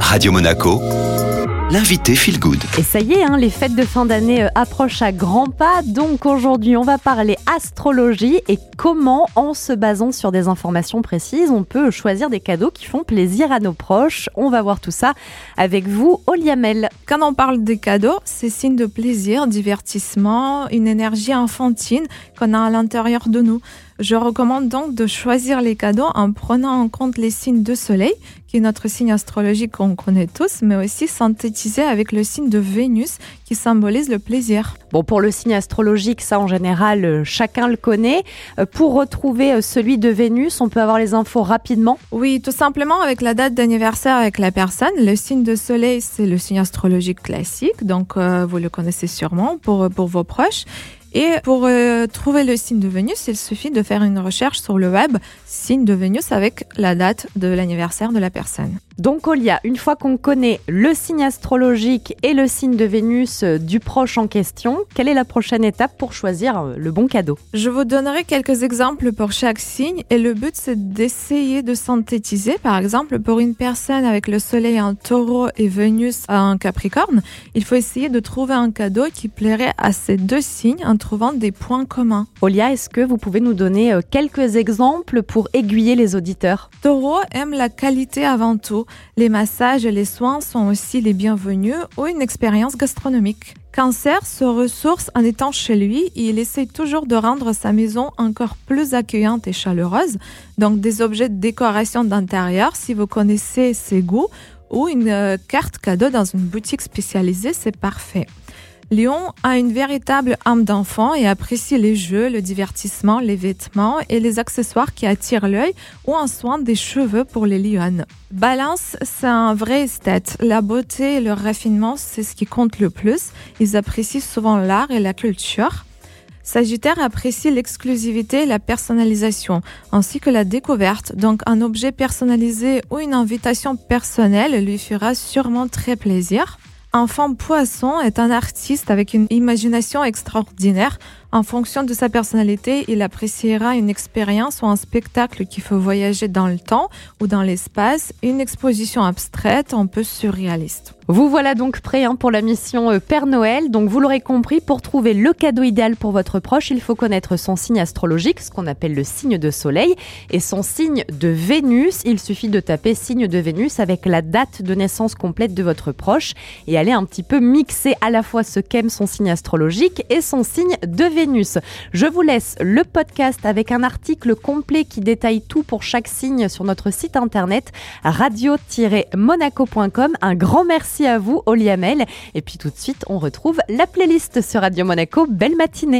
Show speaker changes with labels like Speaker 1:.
Speaker 1: Radio Monaco, l'invité Feel Good.
Speaker 2: Et ça y est, hein, les fêtes de fin d'année euh, approchent à grands pas. Donc aujourd'hui, on va parler astrologie et comment, en se basant sur des informations précises, on peut choisir des cadeaux qui font plaisir à nos proches. On va voir tout ça avec vous, Oliamel.
Speaker 3: Quand on parle des cadeaux, c'est signe de plaisir, divertissement, une énergie enfantine qu'on a à l'intérieur de nous. Je recommande donc de choisir les cadeaux en prenant en compte les signes de soleil, qui est notre signe astrologique qu'on connaît tous, mais aussi synthétisé avec le signe de Vénus, qui symbolise le plaisir.
Speaker 2: Bon, pour le signe astrologique, ça en général, euh, chacun le connaît. Euh, Pour retrouver euh, celui de Vénus, on peut avoir les infos rapidement.
Speaker 3: Oui, tout simplement avec la date d'anniversaire avec la personne. Le signe de soleil, c'est le signe astrologique classique, donc euh, vous le connaissez sûrement pour, pour vos proches. Et pour euh, trouver le signe de Vénus, il suffit de faire une recherche sur le web, signe de Vénus avec la date de l'anniversaire de la personne.
Speaker 2: Donc Olia, une fois qu'on connaît le signe astrologique et le signe de Vénus euh, du proche en question, quelle est la prochaine étape pour choisir euh, le bon cadeau?
Speaker 3: Je vous donnerai quelques exemples pour chaque signe et le but c'est d'essayer de synthétiser. Par exemple, pour une personne avec le soleil en taureau et Vénus en capricorne, il faut essayer de trouver un cadeau qui plairait à ces deux signes trouvant des points communs.
Speaker 2: Olia, est-ce que vous pouvez nous donner euh, quelques exemples pour aiguiller les auditeurs?
Speaker 3: Taureau aime la qualité avant tout. Les massages et les soins sont aussi les bienvenus ou une expérience gastronomique. Cancer se ressource en étant chez lui et il essaie toujours de rendre sa maison encore plus accueillante et chaleureuse. Donc des objets de décoration d'intérieur, si vous connaissez ses goûts, ou une euh, carte cadeau dans une boutique spécialisée, c'est parfait. Lion a une véritable âme d'enfant et apprécie les jeux, le divertissement, les vêtements et les accessoires qui attirent l'œil ou un soin des cheveux pour les lionnes. Balance, c'est un vrai esthète. La beauté et le raffinement, c'est ce qui compte le plus. Ils apprécient souvent l'art et la culture. Sagittaire apprécie l'exclusivité et la personnalisation, ainsi que la découverte. Donc un objet personnalisé ou une invitation personnelle lui fera sûrement très plaisir. Enfant Poisson est un artiste avec une imagination extraordinaire. En fonction de sa personnalité, il appréciera une expérience ou un spectacle qui fait voyager dans le temps ou dans l'espace, une exposition abstraite un peu surréaliste.
Speaker 2: Vous voilà donc prêt hein, pour la mission euh, Père Noël. Donc vous l'aurez compris, pour trouver le cadeau idéal pour votre proche, il faut connaître son signe astrologique, ce qu'on appelle le signe de soleil, et son signe de Vénus. Il suffit de taper signe de Vénus avec la date de naissance complète de votre proche et aller un petit peu mixer à la fois ce qu'aime son signe astrologique et son signe de Je vous laisse le podcast avec un article complet qui détaille tout pour chaque signe sur notre site internet radio-monaco.com. Un grand merci à vous, Oliamel. Et puis tout de suite, on retrouve la playlist sur Radio Monaco. Belle matinée.